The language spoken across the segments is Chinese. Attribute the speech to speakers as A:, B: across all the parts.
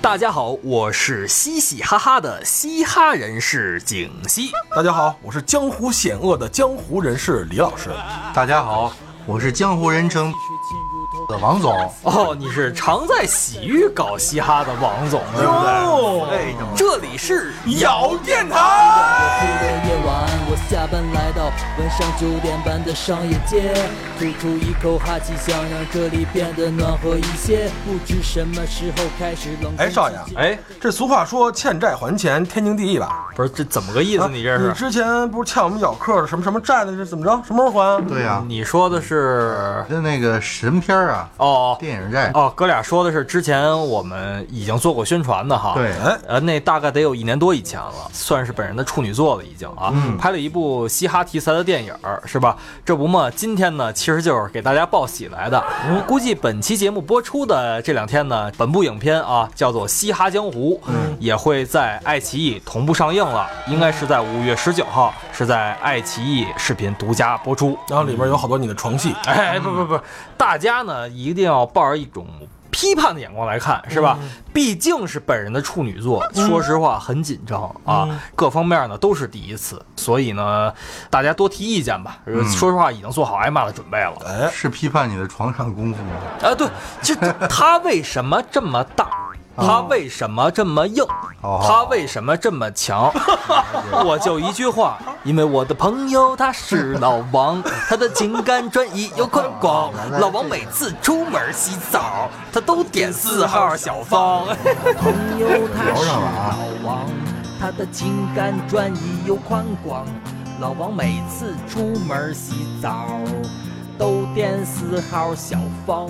A: 大家好，我是嘻嘻哈哈的嘻哈人士景熙。
B: 大家好，我是江湖险恶的江湖人士李老师。
C: 大家好，我是江湖人称的王总。
A: 哦，你是常在洗浴搞嘻哈的王总，对不对？哎，这里是
B: 咬电台。
D: 夜晚，我下班来到晚上九点半的商业街，吐出一口哈气，想让这里变得暖和一些。不知什么时候开始冷。
B: 哎，少爷，
A: 哎，
B: 这俗话说欠债还钱，天经地义吧？
A: 不是这怎么个意思？
B: 啊
A: 你这是？
B: 你之前不是欠我们咬客的什么什么债的，这怎么着？什么时候还？
C: 对呀、
A: 你说的是？
C: 就那个神片啊，
A: 哦
C: 电影债。
A: 哦，哥俩说的是之前我们已经做过宣传的哈。
C: 对，
B: 哎，
A: 呃，那大概得有一年多以前了，算是本人的处女作了，已经啊，
B: 嗯
A: 拍了一部嘻哈题材的电影，是吧？这不嘛，今天呢，其实就是给大家报喜来的。
B: 嗯
A: 估计本期节目播出的这两天呢，本部影片啊，叫做《嘻哈江湖》，
B: 嗯
A: 也会在爱奇艺同步上映了，应该是在五月十九号，是在爱奇艺视频独家播出。
B: 然后里面有好多你的床戏。
A: 哎，不不不，大家呢一定要抱着一种批判的眼光来看，是吧？毕竟是本人的处女作，说实话很紧张啊，各方面呢都是第一次，所以呢，大家多提意见吧。呃说实话，已经做好挨骂的准备了。
B: 哎，
C: 是批判你的床上功夫吗？
A: 啊，对，这他为什么这么大？他为什么这么硬？
C: 哦
A: 他为什么这么强？我就一句话，因为我的朋友他是老王，他的情感转移又宽广。老王每次出门洗澡，他都点四号小芳。
D: 朋友他是老王，他的情感转移又宽广。老王每次出门洗澡，都点四号小芳。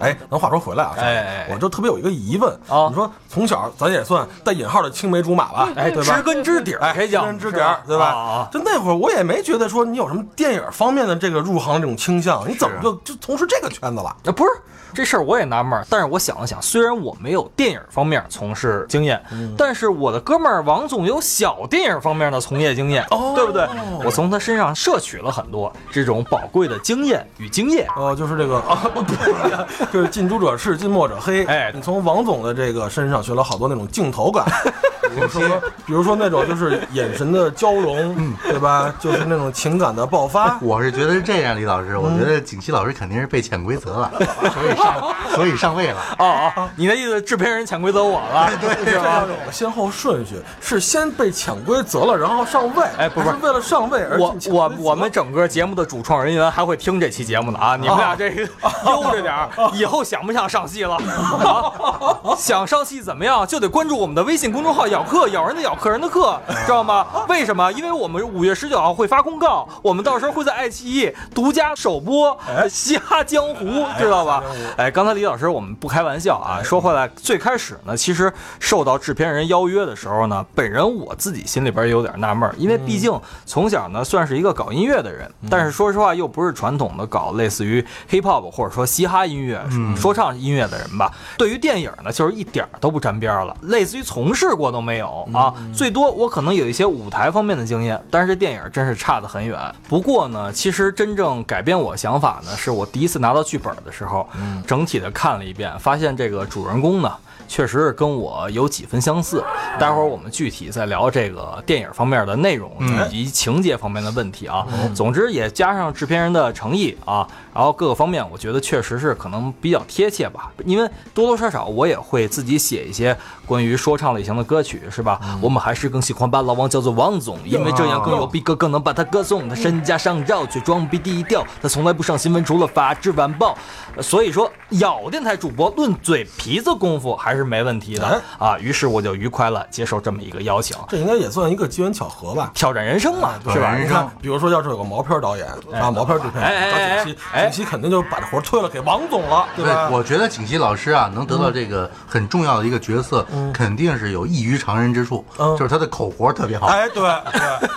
B: 哎，咱话说回来啊，
A: 哎
B: 我就特别有一个疑问
A: 啊
B: 你说从小咱也算带引号的青梅竹马吧？
A: 哎，
B: 对吧
A: 知？根知底儿，
B: 哎，知根知底儿，对吧？就那会儿我也没觉得说你有什么电影方面的这个入行这种倾向，你怎么就就从事这个圈子了？
A: 那，不是这事儿我也纳闷儿，但是我想了想，虽然我没有电影方面从事经验，但是我的哥们儿王总有小电影方面的从业经验，
B: 哦
A: 对不对？我从他身上摄取了很多这种宝贵的经验与经验。
B: 哦，就是这个啊，不对呀，就是近朱者赤，近墨者黑。
A: 哎
B: 你从王总的这个身上学了好多那种镜头感，比如说，比如说那种就是眼神的交融，对吧？就是那种情感的爆发。
C: 我是觉得是这样，李老师，我觉得景熙老师肯定是被潜规则了，所以上所以上位了。
A: 哦哦，你的意思制片人潜规则我了，
B: 这要有个先后顺序，是先被潜规则了，然后上位。
A: 哎不是
B: 为了上位而
A: 我我我们整个节目的主创人员还会听这期节目呢啊！你们俩这个悠着点儿，以后想不想上戏了啊？想上戏怎么样？就得关注我们的微信公众号“咬客”，咬人的咬，客人的客，知道吗？为什么？因为我们五月十九号会发公告，我们到时候会在爱奇艺独家首播《嘻哈江湖》，知道吧？哎，刚才李老师我们不开玩笑啊。说回来，最开始呢，其实受到制片人邀约的时候呢，本人我自己心里边也有点纳闷儿，因为毕竟从小呢算是一个搞音乐的人，但是说实话又不是传统的搞类似于 hip hop 或者说嘻哈音乐、说唱音乐的人吧。对于电影呢，就是一点儿都不沾边儿了，类似于从事过都没有啊。最多我可能有一些舞台方面的经验，但是电影真是差得很远。不过呢，其实真正改变我想法呢，是我第一次拿到剧本的时候，整体的看了一遍，发现这个主人公呢。确实是跟我有几分相似。待会儿我们具体再聊这个电影方面的内容以及情节方面的问题啊。总之也加上制片人的诚意啊，然后各个方面，我觉得确实是可能比较贴切吧。因为多多少少我也会自己写一些关于说唱类型的歌曲，是吧？我们还是更喜欢把老王叫做王总，因为这样更有逼格，更能把他歌颂。他身家上兆却装逼低调，他从来不上新闻，除了《法制晚报》。呃所以说咬电台主播论嘴皮子功夫还是没问题的
B: 哎
A: 啊。于是我就愉快了接受这么一个邀请，
B: 这应该也算一个机缘巧合吧。
A: 挑战人生嘛，是吧？
C: 人生
B: 你看，比如说，要是有个毛片导演啊，毛片制片，找景熙，
A: 哎
B: 景熙肯定就把这活推了给王总了，对吧？
C: 我觉得景熙老师啊，能得到这个很重要的一个角色，肯定是有异于常人之处，
B: 嗯
C: 就是他的口活特别好，
B: 哎，对对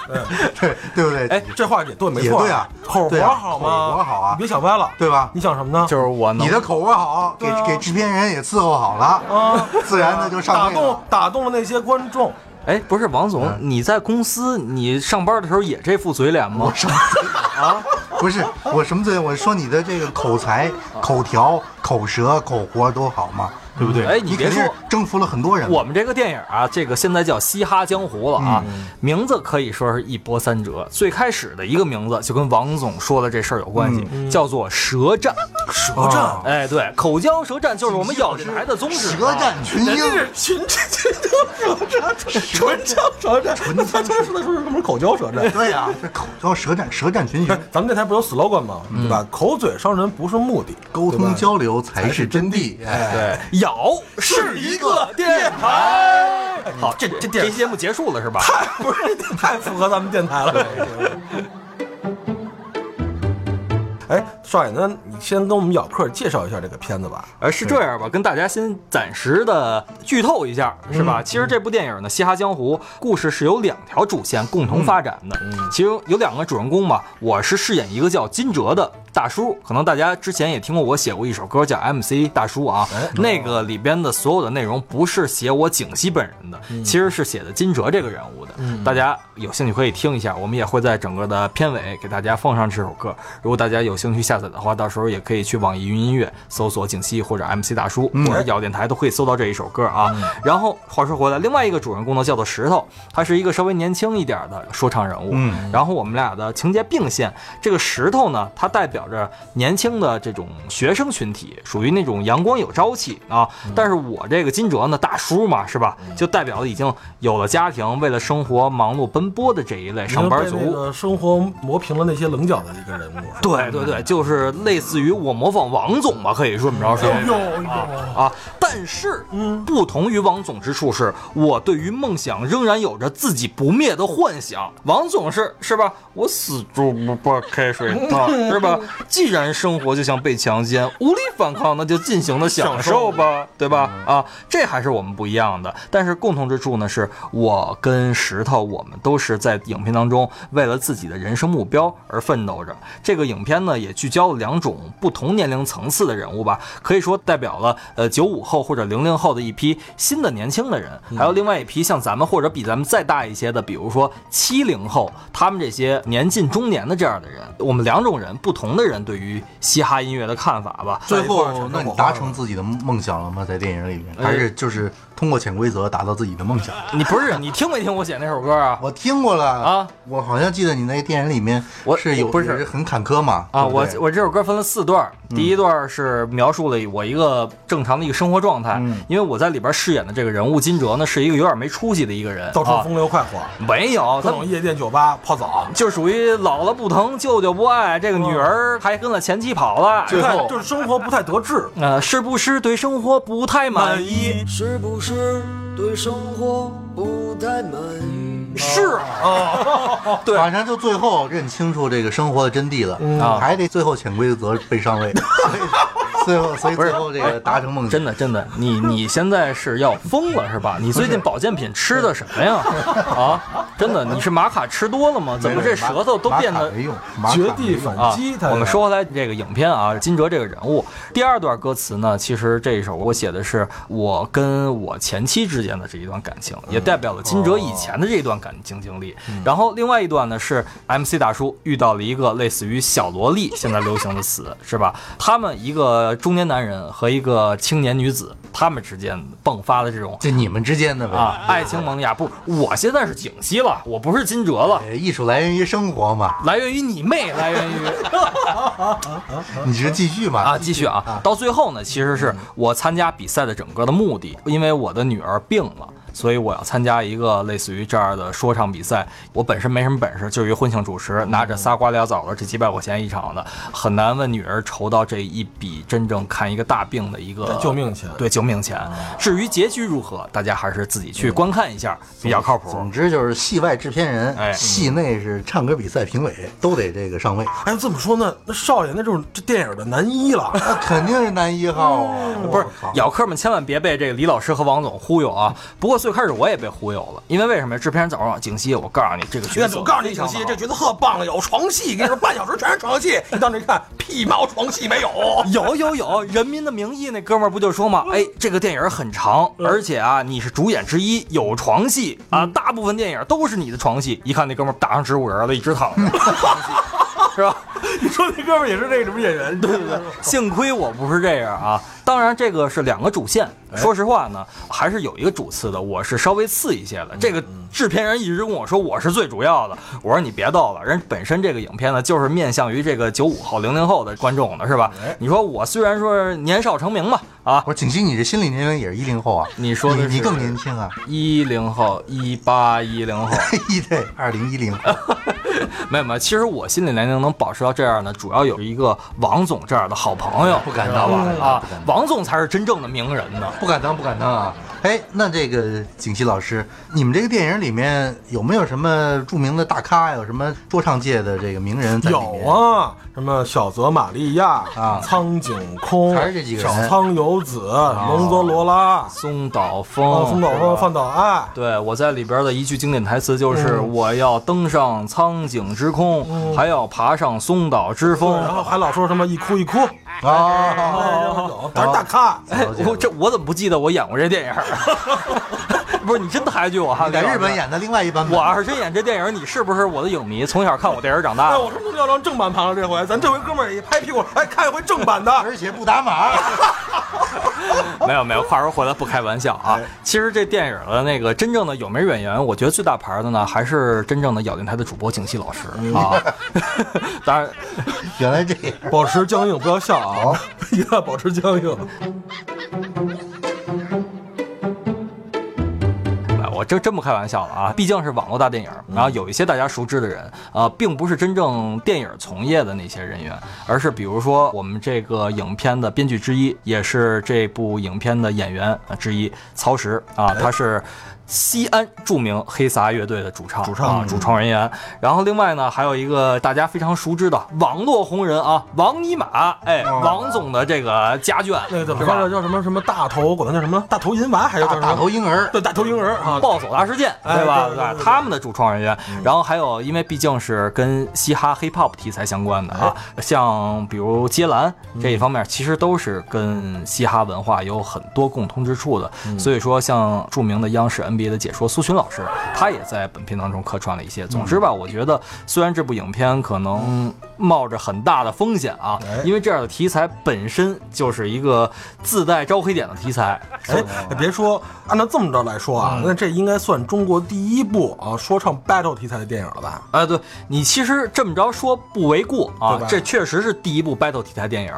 B: 对，
C: 对 对不对？
A: 哎
B: 这话也对，没错，
C: 也对啊
B: 口活好吗？
C: 口活好啊
B: 你别想歪了，
C: 对吧？
B: 你想什么呢？
A: 就是我能
C: 你的口味好，给
B: 啊
C: 给制片人也伺候好了，
B: 啊，
C: 自然的就上
B: 打动。打动了那些观众。
A: 哎，不是王总，
C: 嗯
A: 你在公司你上班的时候也这副嘴脸吗
C: 我？什么嘴啊？不是我什么嘴？我说你的这个口才、口条、口舌、口活都好嘛，对不对？
A: 哎你别说
C: 征服了很多人。
A: 我们这个电影啊，这个现在叫《嘻哈江湖》了啊，
C: 嗯
A: 名字可以说是一波三折。最开始的一个名字就跟王总说的这事儿有关系，
C: 嗯
A: 叫做舌战。
B: 舌
C: 哦
B: 战，
A: 哎，对，口交舌战就是我们咬电台的宗旨。
C: 舌战群英，
B: 群群交舌战，唇枪舌战，那他就是说的是什么口交舌战？
C: 对呀，这口交舌战，舌战群雄，
B: 咱们电台不有 slogan 吗？对吧？口嘴伤人不是目的，
C: 沟通交流才是真谛。哎，
A: 对，咬是一个电台。好，这这这期节目结束了是吧？
B: 太不是太符合咱们电台了。哎，少爷，那你先跟我们咬客介绍一下这个片子吧。
A: 呃，是这样吧，跟大家先暂时的剧透一下，是吧？其实这部电影呢，《嘻哈江湖》故事是有两条主线共同发展的，其中有两个主人公吧，我是饰演一个叫金哲的大叔，可能大家之前也听过我写过一首歌叫 MC 大叔啊，那个里边的所有的内容不是写我景熙本人的，其实是写的金哲这个人物的，大家有兴趣可以听一下，我们也会在整个的片尾给大家放上这首歌，如果大家有兴趣下载的话，到时候也可以去网易云音乐搜索景熙或者 MC 大叔或者咬电台都可以搜到这一首歌啊。然后话说回来，另外一个主人公呢叫做石头，他是一个稍微年轻一点的说唱人物。
C: 嗯。
A: 然后我们俩的情节并线，这个石头呢，它代表着年轻的这种学生群体，属于那种阳光有朝气啊。但是我这个金哲呢，大叔嘛，是吧？就代表了已经有了家庭，为了生活忙碌奔波的这一类上班族。
B: 生活磨平了那些棱角的一个人物。
A: 对对对，就是类似于我模仿王总吧，可以说这么着说。
B: 哟哟，
A: 啊，但是，嗯，不同于王总之处是，我对于梦想仍然有着自己不灭的幻想。王总是是吧？我死猪不怕开水烫，是吧？既然生活就像被强奸，无力反抗，那就尽情的享受吧，对吧？啊，这还是我们不一样的。但是共同之处呢，是我跟石头，我们都是在影片当中为了自己的人生目标而奋斗着。这个影片呢，也聚焦了两种不同年龄层次的人物吧，可以说代表了呃九五后或者零零后的一批新的年轻的人，还有另外一批像咱们或者比咱们再大一些的，比如说七零后，他们这些年近中年的这样的人，我们两种人不同的人对于嘻哈音乐的看法吧。
C: 最后那你达成自己的梦想了吗？在电影里面，
A: 哎
C: 还是就是通过潜规则达到自己的梦想？
A: 你不是你听没听我写那首歌啊？
C: 我听过了。
A: 啊，
C: 我好像记得你那电影里面
A: 我
C: 是有
A: 不是。
C: 很坎坷嘛
A: 啊，
C: 对对？
A: 我我这首歌分了四段，第一段是描述了我一个正常的一个生活状态，
C: 嗯。
A: 因为我在里边饰演的这个人物金哲呢，是一个有点没出息的一个人，
B: 到处
A: 啊
B: 风流快活，
A: 没有，他
B: 各种夜店酒吧泡澡。
A: 就属于老了不疼，舅舅不爱，这个女儿还跟了前妻跑了，
C: 最后。
B: 看就是生活不太得志，
A: 呃，是不是对生活不太满意？
D: 是不是对生活不太满意？
A: 是啊，对。
C: 反正就最后认清楚这个生活的真谛了，
A: 啊
C: 还得最后潜规则被上位，最后所以最后这个达成梦想，
A: 真的真的，你你现在是要疯了是吧？你最近保健品吃的什么呀？啊，真的，你是玛卡吃多了吗？怎么这舌头都变得
C: 没用，
B: 绝地反击。他，
A: 我们说回来这个影片啊，金哲这个人物，第二段歌词呢，其实这一首我写的是我跟我前妻之间的这一段感情，也代表了金哲以前的这一段感情经历。然后另外一段呢是 MC 大叔遇到了一个类似于小萝莉，现在流行的词是吧？他们一个中年男人和一个青年女子，他们之间迸发的这种。
C: 就你们之间的吧
A: 啊，爱情萌芽。不，我现在是景熙了，我不是金哲了，
C: 哎艺术来源于生活嘛，
A: 来源于你妹，来源于
C: 你是继续嘛。
A: 啊，继续啊，到最后呢，其实是我参加比赛的整个的目的，因为我的女儿病了。所以我要参加一个类似于这样的说唱比赛。我本身没什么本事，就是一婚庆主持，拿着仨瓜俩枣的这几百块钱一场的，很难为女儿筹到这一笔真正看一个大病的一个
B: 救命钱
A: 对救命钱。至于结局如何，大家还是自己去观看一下，比较靠谱。
C: 总之就是戏外制片人，
A: 哎
C: 戏内是唱歌比赛评委，都得这个上位。
B: 哎，这么说呢，那少爷那就是这电影的男一了。
C: 那肯定是男一号啊！
A: 不是咬客们千万别被这个李老师和王总忽悠啊！不过最开始我也被忽悠了，因为为什么呀？制片人早上景熙，我告诉你这个角色，
B: 我告诉你，景熙，这角色特棒，有床戏，跟你说半小时全是床戏。你到那一看，屁毛床戏没有。
A: 有有有，《人民的名义》那哥们儿不就说吗？哎，这个电影很长，而且啊，你是主演之一，有床戏啊，大部分电影都是你的床戏。一看那哥们儿打上植物人了，一直躺着，床戏是吧？
B: 你说那哥们儿也是那什么演员？对对对。
A: 幸亏我不是这样啊！当然，这个是两个主线。说实话呢，还是有一个主次的，我是稍微次一些的。这个制片人一直跟我说我是最主要的，我说你别逗了，人本身这个影片呢就是面向于这个九五后、零零后的观众的，是吧？你说我虽然说年少成名吧，啊，
C: 我说景熙，你这心理年龄也是一零后啊？
A: 你说
C: 你更年轻啊？
A: 一零后、一八一零后，
C: 一对二零一零，
A: 没有没有，其实我心理年龄能保持到这样呢，主要有一个王总这样的好朋友，
C: 不敢当
A: 吧？啊王总才是真正的名人呢。
C: 不敢当，不敢当啊！哎，那这个景熙老师，你们这个电影里面有没有什么著名的大咖？有什么说唱界的这个名人在里面？
B: 有啊，什么小泽玛利亚
C: 啊
B: 苍井空，
C: 还是这几个人
B: 小仓由子、龙泽罗拉、
A: 松岛
B: 啊，
A: 枫，
B: 松岛枫、饭岛爱。
A: 对，我在里边的一句经典台词就是：“
B: 嗯
A: 我要登上苍井之空，还要爬上松岛之，峰。
B: 然后还老说什么一哭一哭，
C: 啊，
B: 有，他是大咖。
A: 哎，我这我怎么不记得我演过这电影？不是你真抬举我哈？
C: 在日本演的另外一版本。
A: 我要是真演这电影，你是不是我的影迷？从小看我电影长大。
B: 我说不要让正版盘了，这回咱这回哥们儿也拍屁股，哎，看一回正版的。
C: 而且不打码，
A: 没有没有，话说回来不开玩笑啊。其实这电影的那个真正的有名演员，我觉得最大牌的呢，还是真正的咬电台的主播景熙老师啊。当然，
C: 原来这样。
B: 保持僵硬，不要笑啊！一定要保持僵硬。
A: 我真真不开玩笑了啊！毕竟是网络大电影，然后有一些大家熟知的人，呃，并不是真正电影从业的那些人员，而是比如说我们这个影片的编剧之一，也是这部影片的演员呃之一曹石啊，他是。西安著名黑撒乐队的主唱，
B: 主唱
A: 啊，主创人员。然后另外呢，还有一个大家非常熟知的网络红人啊，王尼玛，哎，王总的这个家眷，
B: 那个怎么
A: 是吧？
B: 说呢？叫什么什么大头，管他叫什么？大头银娃，还是叫
C: 大大头婴儿，
B: 对大头婴儿啊？
A: 暴走大事件，
B: 哎
A: 对吧？
B: 对对对对
A: 他们的主创人员，然后还有，因为毕竟是跟嘻哈 hip hop 题材相关的啊，像比如街篮这一方面，其实都是跟嘻哈文化有很多共通之处的。所以说，像著名的央视 NBA 的解说苏群老师，他也在本片当中客串了一些。总之吧，我觉得虽然这部影片可能冒着很大的风险啊，因为这样的题材本身就是一个自带招黑点的题材。
B: 哎，别说，按照这么着来说啊，那这应该算中国第一部啊说唱 battle 题材的电影了吧？
A: 哎，对你其实这么着说不为过啊，这确实是第一部 battle 题材电影。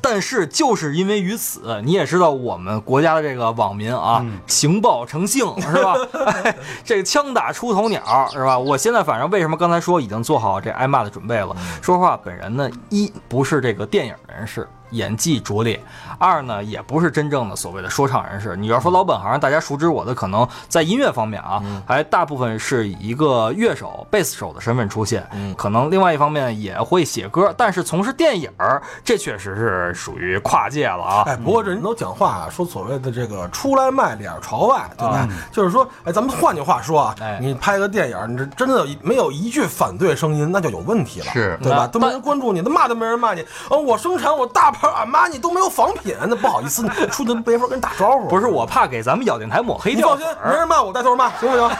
A: 但是就是因为于此，你也知道我们国家的这个网民啊，情报成性是 吧？哎，这个枪打出头鸟是吧？我现在反正为什么刚才说已经做好这挨骂的准备了？说实话，本人呢一不是这个电影人士。演技拙劣，二呢也不是真正的所谓的说唱人士。你要说老本行，大家熟知我的可能在音乐方面啊，还大部分是以一个乐手、贝斯手的身份出现。可能另外一方面也会写歌，但是从事电影儿，这确实是属于跨界了啊。
B: 哎，不过这人都讲话啊，说所谓的这个出来卖脸朝外，对吧？就是说，哎，咱们换句话说啊，
A: 哎
B: 你拍个电影，你这真的没有一句反对声音，那就有问题了，
C: 是
B: 对吧？都没人关注你，那骂都没人骂你。哦，我生产我大牌阿玛尼都没有仿品，那不好意思，你出去没法跟人打招呼。
A: 不是我怕给咱们咬电台抹黑掉
B: 你放心，没人骂我带头骂，行不行？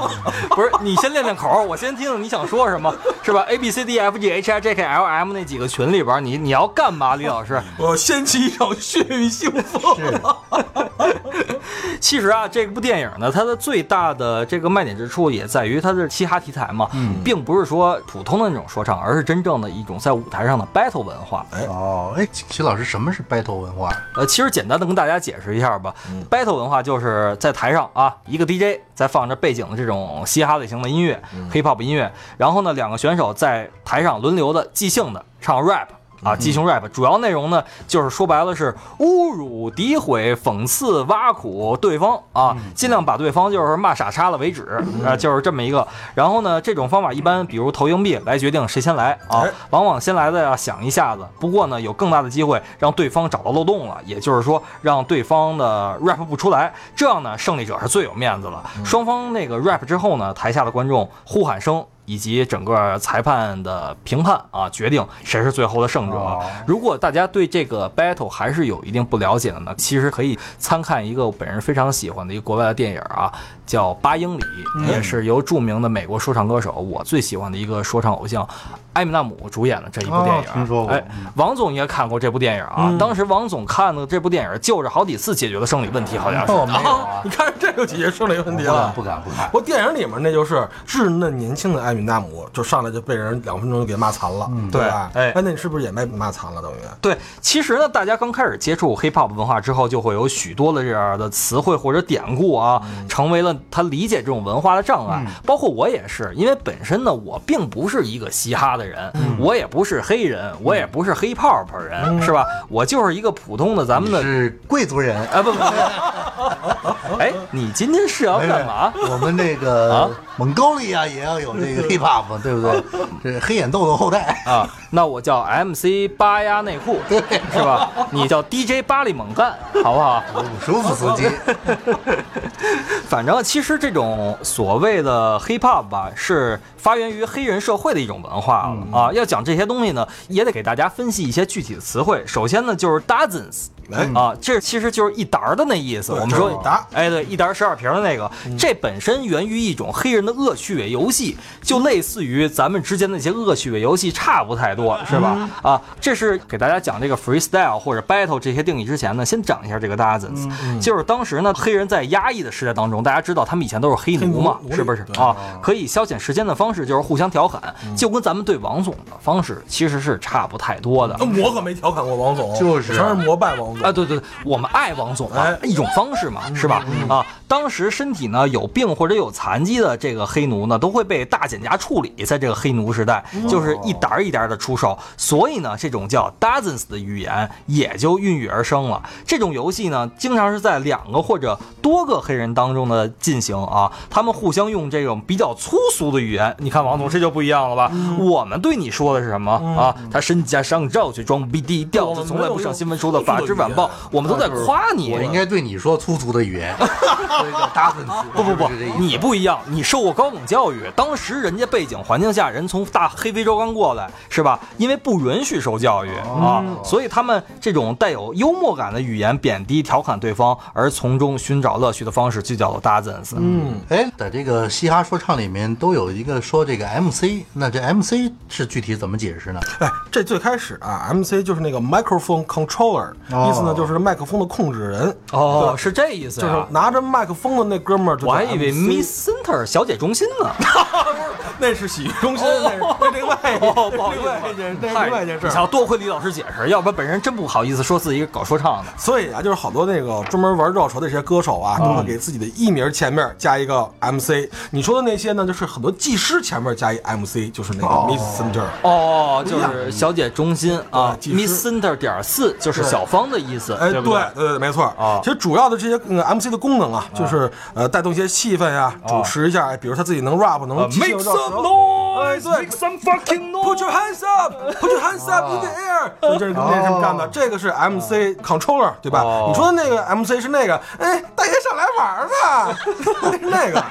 A: 不是你先练练口，我先听听你想说什么，是吧？A B C D F G H I J K L M 那几个群里边，你你要干嘛，李老师？
B: 我掀起一场血雨腥风。
A: 其实啊，这部电影呢，它的最大的这个卖点之处也在于它是嘻哈题材嘛，并不是说普通的那种说唱，而是真正的一种在舞台上的 battle 文化。
C: 哦，哎，景琦老师，什么是 battle 文化？
A: 呃，其实简单的跟大家解释一下吧。battle 文化就是在台上啊，一个 DJ 在放着背景的这种嘻哈类型的音乐、hip hop 音乐，然后呢，两个选手在台上轮流的即兴的唱 rap。啊，鸡胸 rap 主要内容呢，就是说白了是侮辱、诋毁、讽刺、挖苦对方啊，尽量把对方就是骂傻叉了为止啊，就是这么一个。然后呢，这种方法一般比如投硬币来决定谁先来啊
B: 哎，
A: 往往先来的要想一下子。不过呢，有更大的机会让对方找到漏洞了，也就是说让对方的 rap 不出来，这样呢，胜利者是最有面子了。双方那个 rap 之后呢，台下的观众呼喊声。以及整个裁判的评判啊，决定谁是最后的胜者。
C: 哦
A: 如果大家对这个 battle 还是有一定不了解的呢，其实可以参看一个我本人非常喜欢的一个国外的电影啊，叫《八英里》，也是由著名的美国说唱歌手，我最喜欢的一个说唱偶像埃米纳姆主演的这一部电影。
C: 哦听说过
A: 哎，王总应该看过这部电影啊。当时王总看的这部电影，就是好几次解决了生理问题，好像是。
C: 哦，没有啊，
B: 你看这就解决生理问题了。
C: 不敢不敢。
B: 不过电影里面那就是稚嫩年轻的艾米纳姆，就上来就被人两分钟就给骂残了，对吧？
A: 对哎
B: 那你是不是也被骂残了？等于
A: 对，其实呢，大家刚开始接触 hip hop 文化之后，就会有许多的这样的词汇或者典故啊，成为了他理解这种文化的障碍。包括我也是，因为本身呢，我并不是一个嘻哈的人，我也不是黑人，我也不是黑泡泡人，是吧？我就是一个普通的咱们的。
C: 是贵族人。
A: 啊不不不，哎，你今天是要干嘛？
C: 我们这
A: 啊
C: 个蒙高利亚也要有这个 hip hop，对不对？这黑眼豆豆后代。
A: 啊，那我叫 MC 八鸭内裤，对是吧？你叫 DJ 巴里猛干，好不好？
C: 舒服司机，
A: 反正其实这种所谓的 hip hop 吧，是发源于黑人社会的一种文化了、啊。要讲这些东西呢，也得给大家分析一些具体的词汇。首先呢，就是 dozens。
B: 哎
A: 啊，这其实就是一沓儿的那意思。我们说哎，对，一沓十二瓶的那个，这本身源于一种黑人的恶趣味游戏，就类似于咱们之间的那些恶趣味游戏，差不太多，是吧？啊，这是给大家讲这个 freestyle 或者 battle 这些定义之前呢，先讲一下这个 dozens，、就是当时呢，黑人在压抑的时代当中，大家知道他们以前都是黑奴嘛
B: 奴，
A: 是不是啊？可以消遣时间的方式就是互相调侃，就跟咱们对王总的方式其实是差不太多的。
B: 那我可没调侃过王总，
C: 就是
B: 全是膜拜王总
A: 啊，对对对，我们爱王总啊
B: 哎，
A: 一种方式嘛，是吧？啊，当时身体呢有病或者有残疾的这个黑奴呢，都会被大减价处理，在这个黑奴时代，就是一沓儿一沓的出售，所以呢，这种叫 dozens 的语言也就孕育而生了。这种游戏呢，经常是在两个或者多个黑人当中的进行啊，他们互相用这种比较粗俗的语言。你看王总这就不一样了吧？我们对你说的是什么啊？他身家上照去装逼低调，他从来不上新闻说的《法制晚报》，我们都在夸你。
C: 我应该对你说粗俗的语言，所以叫大分子。
A: 不不不你不一样，你受过高等教育，当时人家背景环境下，人从大黑非洲刚过来，是吧？因为不允许受教育啊，所以他们这种带有幽默感的语言贬低、调侃对方，而从中寻找乐趣的方式，就叫做 dozens。
B: 嗯，
C: 哎，在这个嘻哈说唱里面都有一个说这个 MC，那这 MC 是具体怎么解释呢？
B: 哎，这最开始啊，MC 就是那个 microphone controller，、
C: 哦
B: 意思呢就是麦克风的控制人，
A: 哦，是这意思
B: 就是。拿着麦克风的那哥们儿。
A: 我还以为 Miss Center 小姐中心呢。
B: 那是洗浴中心，那是另外一另
A: 思
B: 外一件，那是另外一件事儿。
A: 你瞧，多亏李老师解释，要不然本人真不好意思说自己搞说唱的。
B: 所以啊，就是好多那个专门玩绕舌的这些歌手啊，都会给自己的艺名前面加一个 MC。你说的那些呢，就是很多技师前面加一 MC，就是那个 Miss Center。
A: 哦，就是小姐中心啊，Miss Center 点四就是小芳的意思，
B: 哎，对
A: 对？
B: 对？对，没错。
A: 啊。
B: 其实主要的这些呃 MC 的功能啊，就是呃带动一些气氛呀，主持一下，哎比如他自己能 rap，能
A: Make some noise, make some fucking noise.
B: Put your hands up, put your hands up in the air，就这是跟那什么干的，这个是 MC controller，对吧？
A: 哦？
B: 你说的那个 MC 是那个，哎，大爷上来玩儿吧，那个，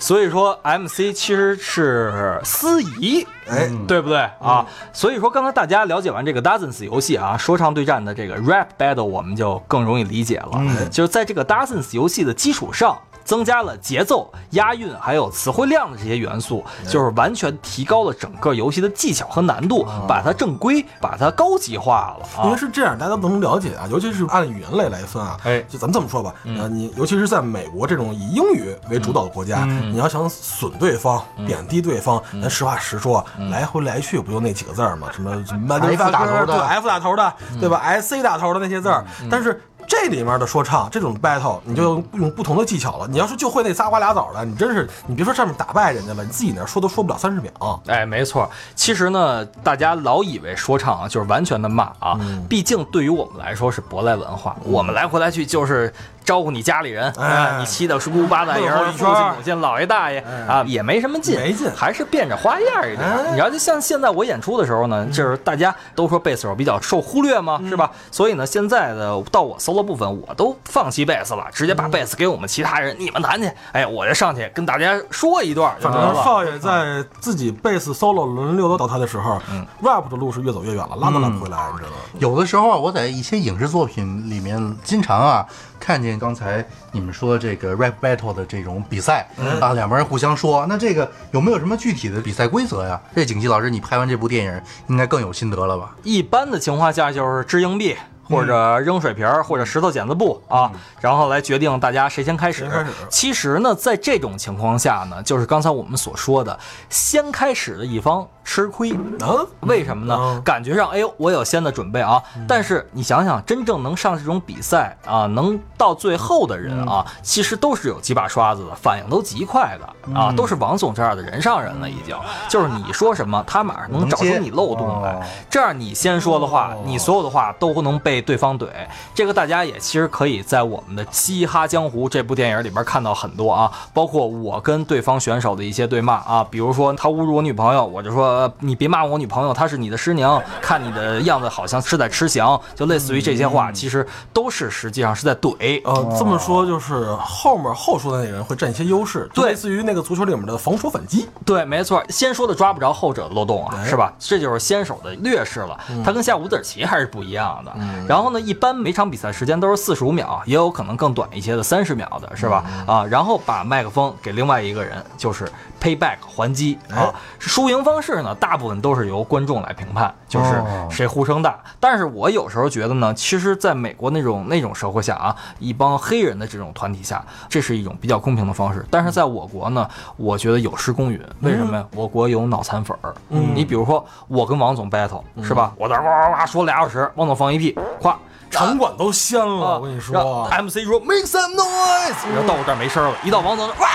A: 所以说，MC 其实是司仪，
B: 哎，
A: 对不对啊？所以说，刚才大家了解完这个 Dozens 游戏啊，说唱对战的这个 Rap Battle，我们就更容易理解了。就是在这个 Dozens 游戏的基础上。增加了节奏、押韵还有词汇量的这些元素，就是完全提高了整个游戏的技巧和难度，把它正规、把它高级化了
B: 因为
A: 啊。
B: 是这样，大家都能了解啊，尤其是按语言类来分啊。
A: 哎。
B: 就咱们这么说吧，呃，你尤其是在美国这种以英语为主导的国家，你要想损对方、贬低对方，咱实话实说，来回来去不就那几个字儿吗？什么什么
C: F 打头的。
B: 对 F 打头的，对吧？S C 打头的那些字儿，但是。这里面的说唱这种 battle，你就用用不同的技巧了。你要是就会那仨瓜俩枣的，你真是你别说上面打败人家了，你自己那说都说不了三十秒。
A: 哎，没错。其实呢，大家老以为说唱啊就是完全的骂啊，毕竟对于我们来说是舶来文化，我们来回来去就是招呼你家里人，
B: 哎
A: 啊，你七大叔姑八大爷儿、父亲母亲、姥爷大爷啊，也没什么劲，
B: 没劲
A: 还是变着花样一点。
B: 哎
A: 你要，就像现在我演出的时候呢，就是大家都说贝斯手比较受忽略嘛，是吧？所以呢，现在的到我 solo 部分，我都放弃贝斯了，直接把贝斯给我们其他人，你们弹去。哎，我就上去跟大家说一段就
B: 反
A: 得了。
B: 正少爷在自己贝斯 solo 轮流到他的时候、r a p 的路是越走越远了，拉都拉不回来，你知道吗？
C: 有的时候啊，我在一些影视作品里面经常啊看见刚才你们说这个 rap battle 的这种比赛、啊，两边人互相说，那这个有没有什么具体的比赛规则呀？这景琦老师，你拍完这部电影应该更有心得了吧？
A: 一般的情况下就是掷硬币。或者扔水瓶儿，或者石头剪子布啊，然后来决定大家谁先开始。其实呢，在这种情况下呢，就是刚才我们所说的，先开始的一方吃亏。
B: 啊，
A: 为什么呢？
B: 嗯
A: 感觉上，哎呦，我有先的准备啊。但是你想想，真正能上这种比赛啊，能到最后的人啊，其实都是有几把刷子的，反应都极快的啊，都是王总这样的人上人了，已经。就是你说什么，他马上能找出你漏洞
C: 哦
A: 来。这样你先说的话，你所有的话都能被对方怼。这个大家也其实可以在我们的《嘻哈江湖》这部电影里边看到很多啊，包括我跟对方选手的一些对骂啊，比如说他侮辱我女朋友，我就说呃你别骂我女朋友，她是你的师娘，看你的样子好像是在吃翔，就类似于这些话，其实都是实际上是在怼。
B: 呃，这么说就是后面后说的那个人会占一些优势，
A: 对
B: 类似于那个足球里面的防守反击。
A: 对，没错，先说的抓不着后者的漏洞啊，
B: 哎
A: 是吧？这就是先手的劣势了，他跟下五子棋还是不一样的。然后呢，一般每场比赛时间都是四十五秒，也有可能更短一些的三十秒的，是吧？啊，然后把麦克风给另外一个人，就是 payback 还击啊
B: 哎。
A: 输赢方式呢，大部分都是由观众来评判，就是
C: 哦
A: 谁呼声大。但是我有时候觉得呢，其实在美国那种那种社会下啊，一帮黑人的这种团体下，这是一种比较公平的方式。但是在我国呢，我觉得有失公允。为什么呀？我国有脑残粉儿。你比如说，我跟王总 battle 是吧？我在这哇哇哇说俩小时，王总放一屁，咵。
B: 场馆都掀了，
A: 啊
B: 我跟你说
A: ，MC 说 make some noise，然后到我这儿没声了，一到王总这儿哇，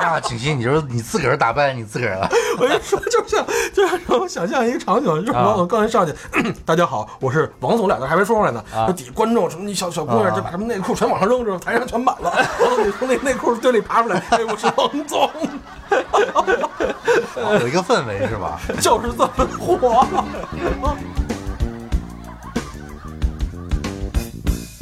C: 那景熙，你说你自个儿打败你自个儿了，
B: 我一说，就像就像让我想象一个场景，就是
A: 啊
B: 王总刚才上去，大家好，我是王总，俩字还没说出来呢，
A: 啊
B: 底下观众什么你小小姑娘
C: 啊
B: 就把什么内裤全往上扔，之后台上全满了，王总你从那内裤堆里爬出来，哎，我是王总，
C: 有一个氛围是吧？
B: 就是这么火。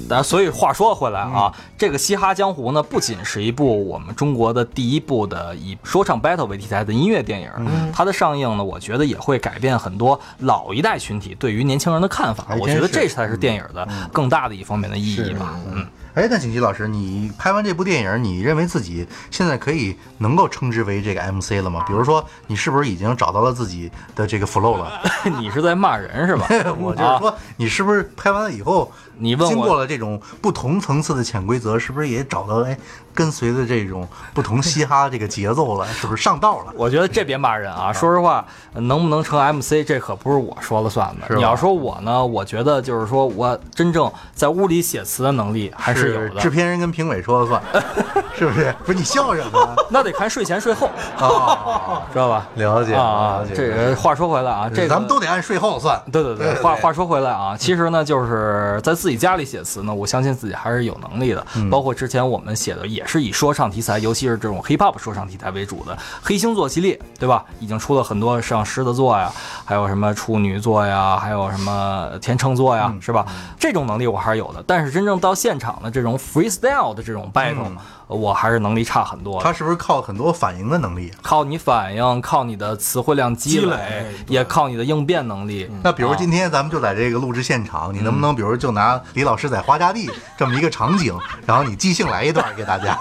A: 但所以话说回来啊，这个《嘻哈江湖》呢，不仅是一部我们中国的第一部的以说唱 battle 为题材的音乐电影，它的上映呢，我觉得也会改变很多老一代群体对于年轻人的看法我觉得这才是电影的更大的一方面的意义吧。嗯，
C: 哎，那景琦老师，你拍完这部电影，你认为自己现在可以能够称之为这个 MC 了吗？比如说，你是不是已经找到了自己的这个 flow 了？
A: 你是在骂人是吧？
C: 我就是说，你是不是拍完了以后，
A: 你问我
C: 经过了这种不同层次的潜规则，是不是也找到哎跟随着这种不同嘻哈这个节奏了？是不是上道了？
A: 我觉得这别骂人啊！说实话，能不能成 MC，这可不是我说了算的。你要说我呢，我觉得就是说我真正在屋里写词的能力还是有的
C: 制。片人跟评委说了算，是不是？不是你笑什么？
A: 那得看睡前睡后，
C: 啊，
A: 知道吧？
C: 了解了，解。
A: 啊这个话说回来啊，这个
C: 咱们都得按睡后算。
A: 对对对，话话说回来啊，其实呢，就是在自己家里写词呢，我相信自己还是有能力的。包括之前我们写的也是以说唱题材，尤其是这种 hip hop 说唱题材为主的《黑星座》系列，对吧？已经出了很多像狮子座呀，还有什么处女座呀，还有什么天秤座呀，是吧？这种能力我还是有的。但是真正到现场的这种 freestyle 的这种 battle，、我还是能力差很多。
C: 他是不是靠很多反应的能力？
A: 靠你反应，靠你的词汇量积
B: 积累
A: 也靠你的应变能力。
C: 那比如今天咱们就在这个录制现场，你能不能比如就拿李老师在花家地这么一个场景，然后你即兴来一段给大家？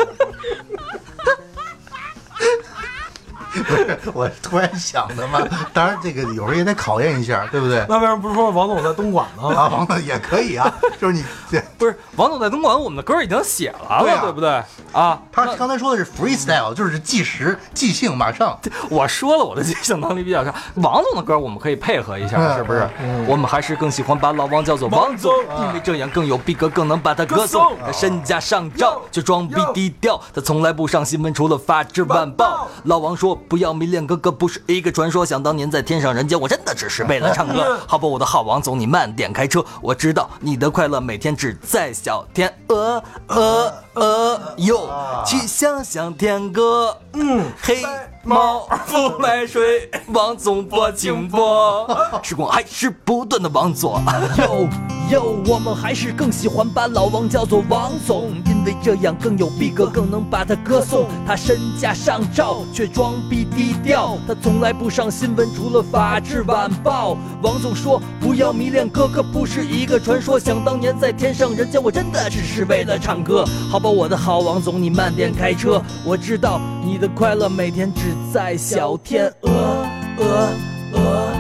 C: 不是，我突然想的嘛。当然，这个有时候也得考验一下，对不对？
B: 那为什么不是说王总在东莞呢？
C: 啊，王总也可以啊，就是你，这
A: 不是王总在东莞，我们的歌已经写完了，
C: 对啊
A: 对不对？啊，
C: 他刚才说的是 freestyle，就是即时即兴，马上。
A: 我说了我的 即兴能力比较差，王总的歌我们可以配合一下，
C: 嗯
A: 是不是？我们还是更喜欢把老王叫做王总，因为这样更有逼格，更能把他歌颂。他身价上照，却装逼低调，他从来不上新闻，除了《法制晚报》。老王说：“不要迷恋哥哥不是一个传说，想当年在天上人间，我真的只是为了唱歌。好吧，我的好王总，你慢点开车，我知道你的快乐每天只在小天鹅鹅鹅哟，去想想天歌。”嗯，黑猫不买水，王总播请播，时光还是不断的往左。
D: 哟哟，我们还是更喜欢把老王叫做王总，因为这样更有逼格，更能把他歌颂。他身价上照，却装逼低调。他从来不上新闻，除了《法制晚报》。王总说：“不要迷恋哥哥，不是一个传说。想当年在天上人间，我真的只是为了唱歌。好吧，我的好王总，你慢点开车。我知道你的快乐每天只在小天鹅鹅鹅，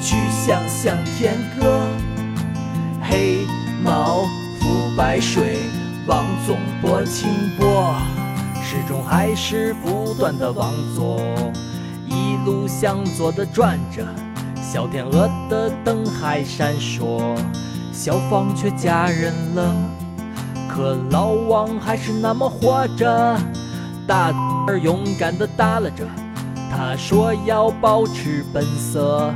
D: 去想想天歌。”黑毛浮白水，王总拨清波，始终还是不断的往左，一路向左的转着，小天鹅的灯还闪烁，小芳却嫁人了，可老王还是那么活着，大儿勇敢的耷拉着，他说要保持本色。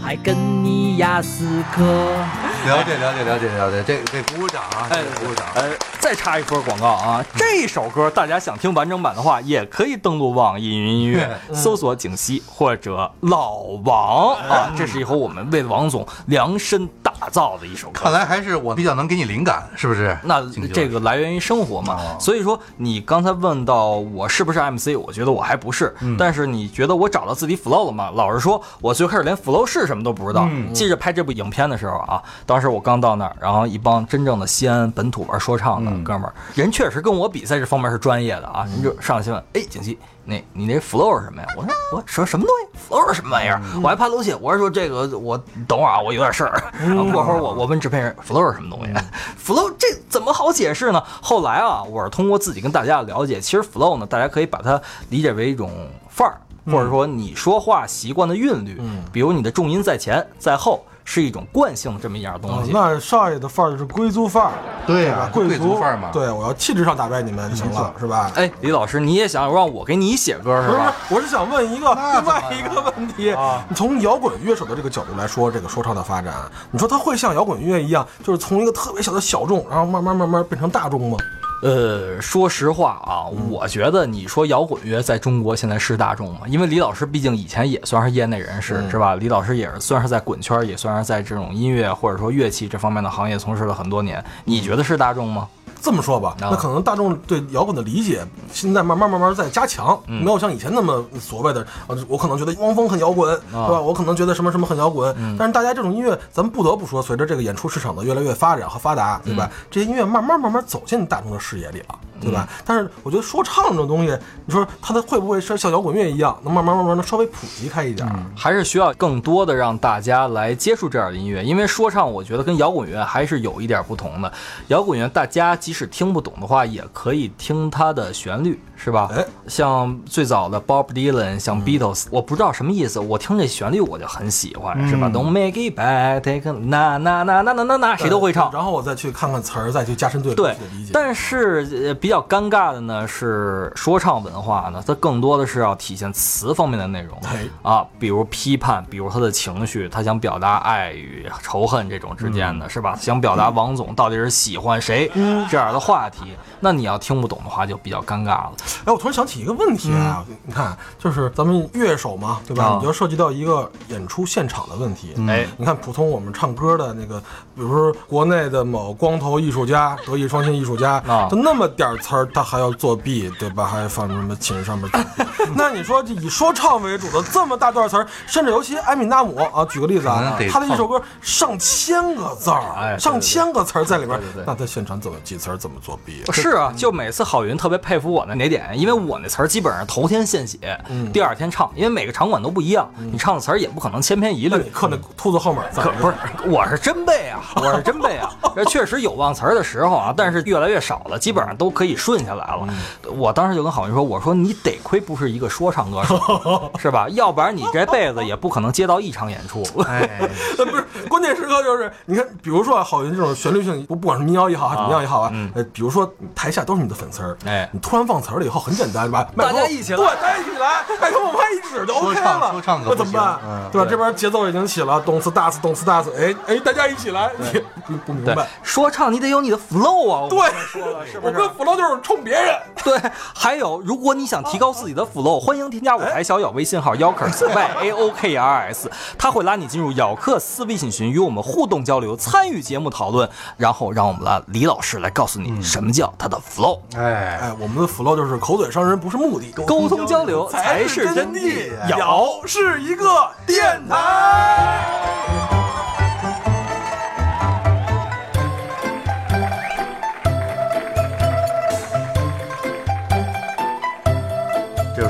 D: 还跟你雅思课。
C: 了解了解了解了解，这这鼓鼓掌啊，
A: 哎
C: 这鼓鼓掌。
A: 哎，再插一波广告啊！这首歌大家想听完整版的话，也可以登录网易云音乐，搜索景熙或者老王啊。这是以后我们为王总量身打造的一首歌
C: 看。来还是我比较能给你灵感，是不是？
A: 那这个来源于生活嘛，
C: 哦
A: 所以说你刚才问到我是不是 MC，我觉得我还不是。
C: 嗯
A: 但是你觉得我找到自己 flow 了吗？老实说，我最开始连 flow 是什么都不知道。
C: 嗯
A: 记着拍这部影片的时候啊，当时我刚到那儿，然后一帮真正的西安本土玩说唱的
C: 嗯
A: 哥们儿，人确实跟我比赛这方面是专业的啊。人就上来先问，哎，景熙，那你那 flow 是什么呀？我说我说什么东西？flow 是什么玩意儿？我还怕露怯，我是说这个我等会儿啊，我有点事儿。过会儿我我问制片人 flow 是什么东西？flow 这怎么好解释呢？后来啊，我是通过自己跟大家的了解，其实 flow 呢，大家可以把它理解为一种范儿，或者说你说话习惯的韵律，
B: 嗯
A: 比如你的重音在前在后。是一种惯性的这么一样东
B: 啊
A: 西，
B: 那少爷的范儿就是贵族范儿，
C: 对呀
B: 吧？贵
C: 贵族范儿嘛
B: 对，我要气质上打败你们就行了，是吧？
A: 哎，李老师，你也想让我给你写歌是
B: 不是
A: 吧？，
B: 我是想问一个另外一个问题
A: 啊。
B: 你从摇滚乐手的这个角度来说，这个说唱的发展，你说它会像摇滚乐一样，就是从一个特别小的小众，然后慢慢慢慢变成大众吗？
A: 呃，说实话啊，我觉得你说摇滚乐在中国现在是大众吗？因为李老师毕竟以前也算是业内人士，是吧？李老师也是算是在滚圈，也算是在这种音乐或者说乐器这方面的行业从事了很多年。你觉得是大众吗？
B: 这么说吧，
A: 啊
B: 那可能大众对摇滚的理解现在慢慢慢慢在加强，
A: 嗯
B: 没有像以前那么所谓的，啊，我可能觉得汪峰很摇滚，
A: 啊
B: 对吧？我可能觉得什么什么很摇滚，
A: 嗯
B: 但是大家这种音乐，咱们不得不说，随着这个演出市场的越来越发展和发达，对吧？这些音乐慢慢慢慢走进大众的视野里了。对吧？但是我觉得说唱这种东西，你说它的会不会是像摇滚乐一样，能慢慢慢慢的稍微普及开一点儿？
A: 还是需要更多的让大家来接触这样的音乐，因为说唱我觉得跟摇滚乐还是有一点不同的。摇滚乐大家即使听不懂的话，也可以听它的旋律，是吧？
B: 哎，
A: 像最早的 Bob Dylan，像 Beatles，、我不知道什么意思，我听这旋律我就很喜欢，是吧？Don't make it bad, take a 那那那那那那那谁都会唱。
B: 然后我再去看看词儿，再去加深对
A: 对
B: 的理解。，
A: 但是呃比较尴尬的呢是说唱文化呢，它更多的是要体现词方面的内容
B: 哎
A: 啊，比如批判，比如他的情绪，他想表达爱与仇恨这种之间的，是吧？想表达王总到底是喜欢谁这样的话题，那你要听不懂的话就比较尴尬了。
B: 哎，我突然想起一个问题啊，你看，就是咱们乐手嘛，对吧？
A: 啊
B: 你就涉及到一个演出现场的问题。
A: 哎
B: 你看，普通我们唱歌的那个，比如说国内的某光头艺术家、德艺双馨艺术家，
A: 啊
B: 就那么点词儿，他还要作弊，对吧？还放什么琴上面。那你说，这以说唱为主的这么大段词儿，甚至尤其艾米纳姆啊，举个例子啊，他的一首歌上千个字儿，上千个词儿在里边那他现场怎么记词儿，怎么作弊啊？
A: 是啊，就每次郝云特别佩服我的哪点点，因为我那词儿基本上头天现写，
B: 嗯
A: 第二天唱，因为每个场馆都不一样，你唱的词儿也不可能千篇一律
B: 你。刻那兔子后面咋
A: 可不是，我是真背啊，我是真背啊。这确实有忘词儿的时候啊，但是越来越少了，基本上都可以顺下来了。我当时就跟郝云说：“我说你得亏不是一个说唱歌手，是吧？要不然你这辈子也不可能接到一场演出。
C: 哎，
B: 呃，不是，关键时刻就是，你看，比如说啊，郝云这种旋律性，不不管是民谣也好，还是怎么样也好啊，呃，比如说台下都是你的粉丝儿，
A: 哎
B: 你突然忘词儿了以后，很简单，对吧？
A: 大家一起来
B: 对，大家一起来，麦克风拍一指就 OK
C: 说唱
B: 了，
C: 说唱可
B: 那怎么办
C: 嗯？
B: 对吧？这边节奏已经起了，动次大次，动次大次，哎哎，大家一起来，你不不明白？，
A: 说唱你得有你的 flow 啊。我
B: 对
A: 刚才说了是不是？
B: 我跟弗洛就是冲别人，
A: 对，还有，如果你想提高自己的 flow，欢迎添加舞台小咬微信号 yokers y a o k r s，他会拉你进入咬克斯微信群，与我们互动交流，参与节目讨论，然后让我们的李老师来告诉你什么叫他的 flow。
C: 哎，
B: 哎，我们的 flow 就是口嘴伤人不是目的，
A: 沟通交流才是真
B: 谛
A: 谛。，
B: 咬是一个电台。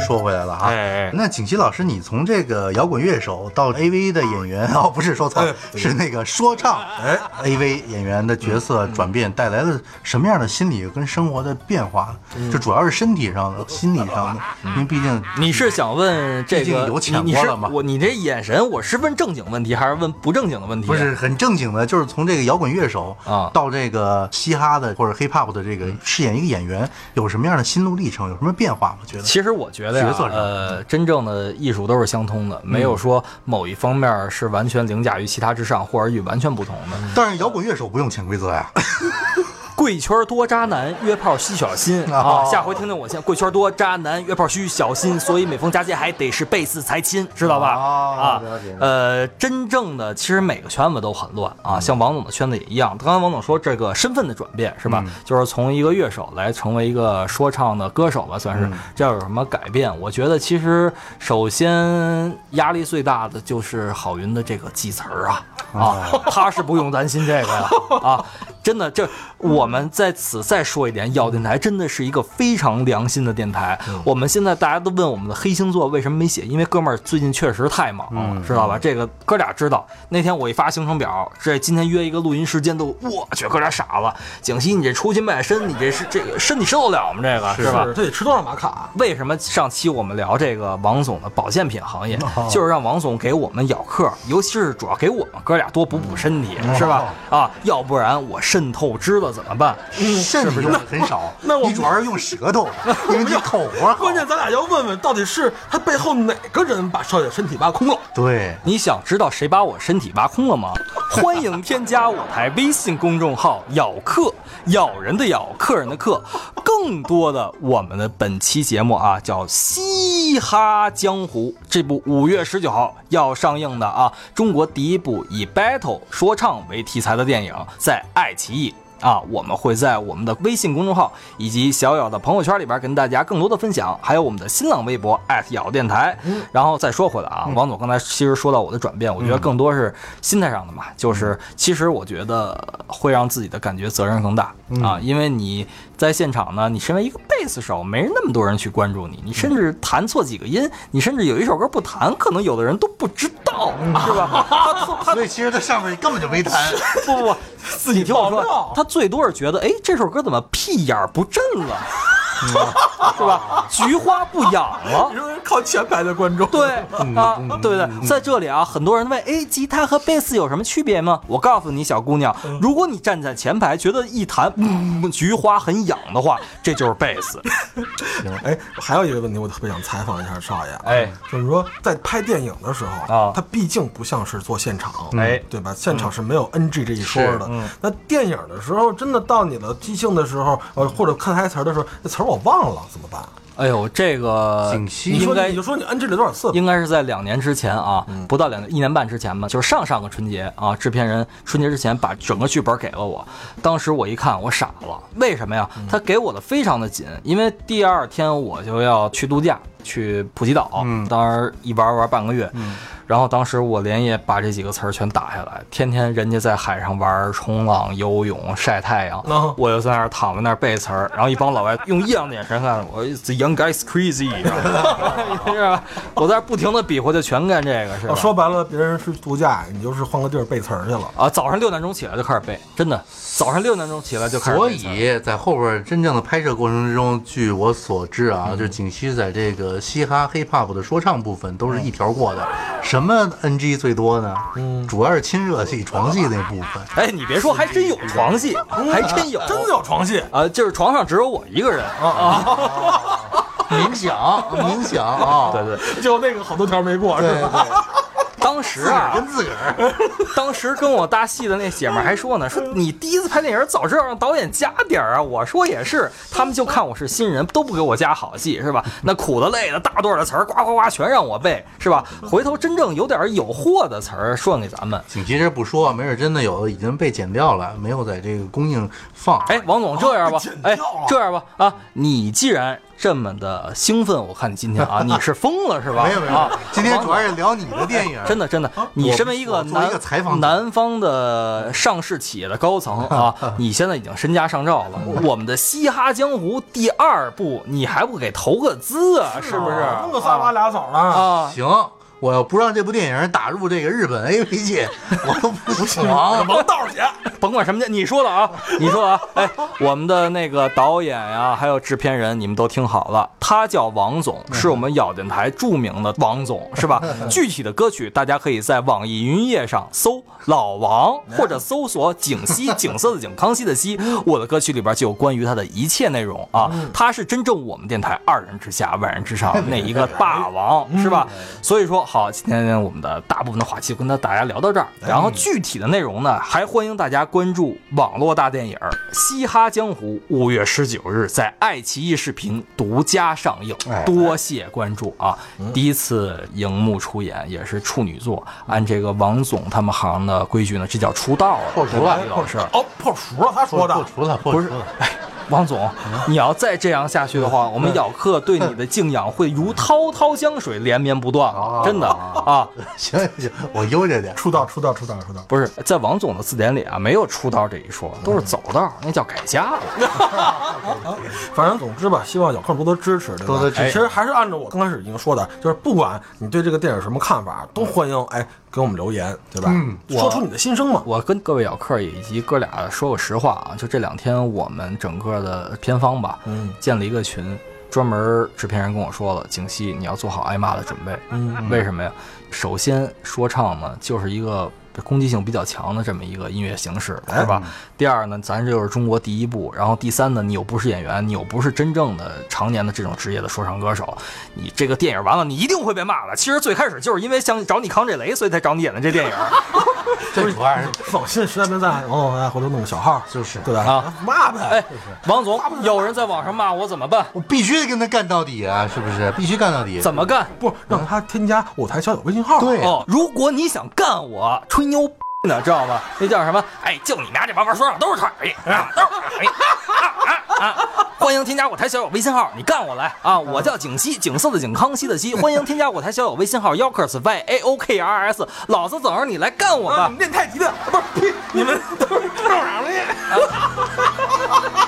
C: 说回来了哈。
A: 哎
C: 那景琦老师，你从这个摇滚乐手到 AV 的演员，哦，不是说错
B: 哎，
C: 是那个说唱，哎，AV 演员的角色转变带来了什么样的心理跟生活的变化？就主要是身体上的、心理上的，因为毕竟
A: 你是想问这个
C: 毕竟有潜
A: 你你是
C: 过了嘛
A: 我你这眼神，我是问正经问题还是问不正经的问题？
C: 不是很正经的，就是从这个摇滚乐手
A: 啊
C: 到这个嘻哈的或者 hip hop 的这个饰演一个演员，有什么样的心路历程？有什么变化吗？觉得？
A: 其实我觉得呀
C: 角色，
A: 呃，真正的艺术都是相通的，没有说某一方面是完全凌驾于其他之上，或者与完全不同的。
C: 但是摇滚乐手不用潜规则呀。
A: 贵圈多渣男，约炮需小心啊！
C: 哦
A: 下回听听我先。贵圈多渣男，约炮需小心，所以每逢佳节还得是贝斯才亲，知道吧？
C: 哦
A: 啊，呃，真正的其实每个圈子都很乱啊，像王总的圈子也一样。刚才王总说这个身份的转变是吧？就是从一个乐手来成为一个说唱的歌手吧，算是。这要有什么改变？我觉得其实首先压力最大的就是郝云的这个记词儿啊啊，他是不用担心这个呀啊。真的，这我们在此再说一点，咬电台真的是一个非常良心的电台。我们现在大家都问我们的黑星座为什么没写，因为哥们儿最近确实太忙了，知道吧？这个哥俩知道。那天我一发行程表，这今天约一个录音时间都，我去，哥俩傻了。景熙，你这出去卖身，你这是这个身体受得了吗？这个是吧？
B: 这得吃多少玛卡？
A: 为什么上期我们聊这个王总的保健品行业，就是让王总给我们咬客，尤其是主要给我们哥俩多补补身体，是吧？啊，要不然我肾透支了怎么办？
C: 肾体用的很少，
B: 那我
C: 你主要是用舌头，因为你口活好。
B: 关键咱俩要问问，到底是他背后哪个人把少爷身体挖空了？
C: 对，
A: 你想知道谁把我身体挖空了吗？欢迎添加我台微信公众号“咬客”，咬人的咬，客人的客。更多的我们的本期节目啊，叫《嘻哈江湖》，这部五月十九号要上映的啊，中国第一部以 battle 说唱为题材的电影，在爱奇艺。啊，我们会在我们的微信公众号以及小咬的朋友圈里边跟大家更多的分享，还有我们的新浪微博咬电台。然后再说回来啊，王总刚才其实说到我的转变，我觉得更多是心态上的嘛，就是其实我觉得会让自己的感觉责任更大啊，因为你在现场呢，你身为一个贝斯手，没那么多人去关注你，你甚至弹错几个音，你甚至有一首歌不弹，可能有的人都不知道，是吧？
C: 所以其实它上面根本就没弹。
A: 不不不，自己听我说，他最多是觉得，哎，这首歌怎么屁眼不震了，是吧？菊花不痒了
B: 你。说靠前排的观众，
A: 对啊，对对，在这里啊，很多人问，哎，吉他和贝斯有什么区别吗？我告诉你，小姑娘，如果你站在前排，觉得一弹，嗯，菊花很痒的话，这就是贝斯。
B: 哎，还有一个问题，我特别想采访一下少爷。
A: 哎，
B: 就是说在拍电影的时候
A: 啊
B: 它毕竟不像是做现场，
A: 哎
B: 对吧？现场是没有 NG 这一说的。
A: 嗯
B: 那电影的时候，真的到你了即兴的时候，呃，或者看台词的时候，那词儿我忘了，怎么办？
A: 哎呦，这个应该
B: 你就说你 NG 了多少次？
A: 应该是在两年之前啊，不到两年，一年半之前吧，就是上上个春节啊，制片人春节之前把整个剧本给了我，当时我一看我傻了，为什么呀？他给我的非常的紧，因为第二天我就要去度假，去普吉岛，当时一玩玩半个月。然后当时我连夜把这几个词儿全打下来，天天人家在海上玩、冲浪、游泳、晒太阳，
B: 嗯
A: 我就在那儿躺在那儿背词儿，然后一帮老外用异样的眼神看我，The young guy's crazy，是吧？我在那儿不停的比划，就全干这个，是吧？
B: 说白了，别人是度假，你就是换个地儿背词儿去了。
A: 啊，早上六点钟起来就开始背，真的，早上六点钟起来就开始
C: 所。以在后边真正的拍摄过程之中，据我所知啊，就是景熙在这个嘻哈 hip hop 的说唱部分都是一条过的。什么 NG 最多呢？嗯，主要是亲热戏、床戏那部分。
A: 哎，你别说，还真有床戏，还真有，
B: 真的有床戏，
A: 啊，就是床上只有我一个人。啊，
C: 冥想，冥想啊，
A: 对对，
B: 就那个好多条没过，是吧？
C: 对，
A: 当时啊，
C: 跟自个儿。
A: 当时跟我搭戏的那姐们儿还说呢，说你第一次拍电影，早知道让导演加点儿啊。我说也是，他们就看我是新人，都不给我加好戏，是吧？那苦的累的大段的词儿，呱呱呱全让我背，是吧？回头真正有点有货的词儿说给咱们。
C: 景熙这不说，没准真的有的已经被剪掉了，没有在这个公映放。
A: 哎，王总，这样吧哎，这样吧，啊，你既然这么的兴奋，我看你今天啊，你是疯了是吧？
C: 没有没有
A: 啊，，
C: 今天主要是聊你的电影。
A: 真的真的，你身为一个南南方的上市企业的高层啊，你现在已经身家上兆了。我们的《嘻哈江湖》第二部，你还不给投个资啊？是不是？
B: 弄个仨瓜俩枣了，
A: 啊，
C: 行，我要不让这部电影打入这个日本 A V 界，我都不行。
B: 王道去。
A: 甭管什么叫你说了啊，你说了啊，哎，我们的那个导演呀、还有制片人，你们都听好了，他叫王总，是我们咬电台著名的王总，是吧？具体的歌曲大家可以在网易云音乐上搜老王，或者搜索景熙，景色的景，康熙的熙，我的歌曲里边就有关于他的一切内容啊。他是真正我们电台二人之下，万人之上那一个霸王，是吧？所以说，好，今天我们的大部分的话题就跟大家聊到这儿，然后具体的内容呢，还欢迎大家关注网络大电影《嘻哈江湖》，五月十九日在爱奇艺视频独家上映
C: 哎，
A: 多谢关注啊！第一次荧幕出演也是处女作，按这个王总他们行的规矩呢，这叫出道了，
C: 破除了
A: 李老师。
B: 哦，破除了，他说的
C: 破。除了，破
A: 不是
C: 除了。
A: 王总，你要再这样下去的话，我们咬客对你的敬仰会如滔滔江水连绵不断啊！真的啊，
C: 行行，我悠着点。
B: 出道，出道，出道，出道。
A: 不是在王总的字典里啊，没有出道这一说，都是走道，那叫改嫁了。
B: 反正总之吧，希望咬客多多支持，对吧？
C: 多多支持
B: 其实还是按照我刚开始已经说的，就是不管你对这个电影有什么看法，都欢迎哎给我们留言，对吧？
C: 嗯
B: 说出你的心声嘛。
A: 我跟各位咬客以及哥俩说个实话啊，就这两天我们整个的片方吧，
B: 嗯
A: 建了一个群，专门制片人跟我说了，景熙你要做好挨骂的准备。
B: 嗯，
A: 为什么呀？首先，说唱呢就是一个攻击性比较强的这么一个音乐形式，是吧？第二呢，咱这就是中国第一部。然后第三呢，你又不是演员，你又不是真正的常年的这种职业的说唱歌手，你这个电影完了，你一定会被骂的。其实最开始就是因为想找你扛这雷，所以才找你演的这电影。
C: 这主要是
B: 放心，实在没在，哦，哎，回头弄个小号，
C: 就是
B: 对吧？
A: 啊，
B: 骂呗。
A: 哎，王总，有人在网上骂我怎么办？
C: 我必须得跟他干到底啊，是不是？必须干到底。
A: 怎么干？
B: 不让他添加舞台小友微信号。
C: 对
A: 哦，如果你想干我吹牛逼呢，知道吗？那叫什么？哎，就你们家这帮玩说唱都是腿啊，都是腿啊啊啊！欢迎添加我台小友微信号，你干我来啊！我叫景熙，景色的景，康熙的熙。欢迎添加我台小友微信号 Yokers Y A O K R S，老子等着你来干我
B: 啊，
A: 吧
B: 你！们练太极的，不是呸，你们都是这样的。
D: 我淋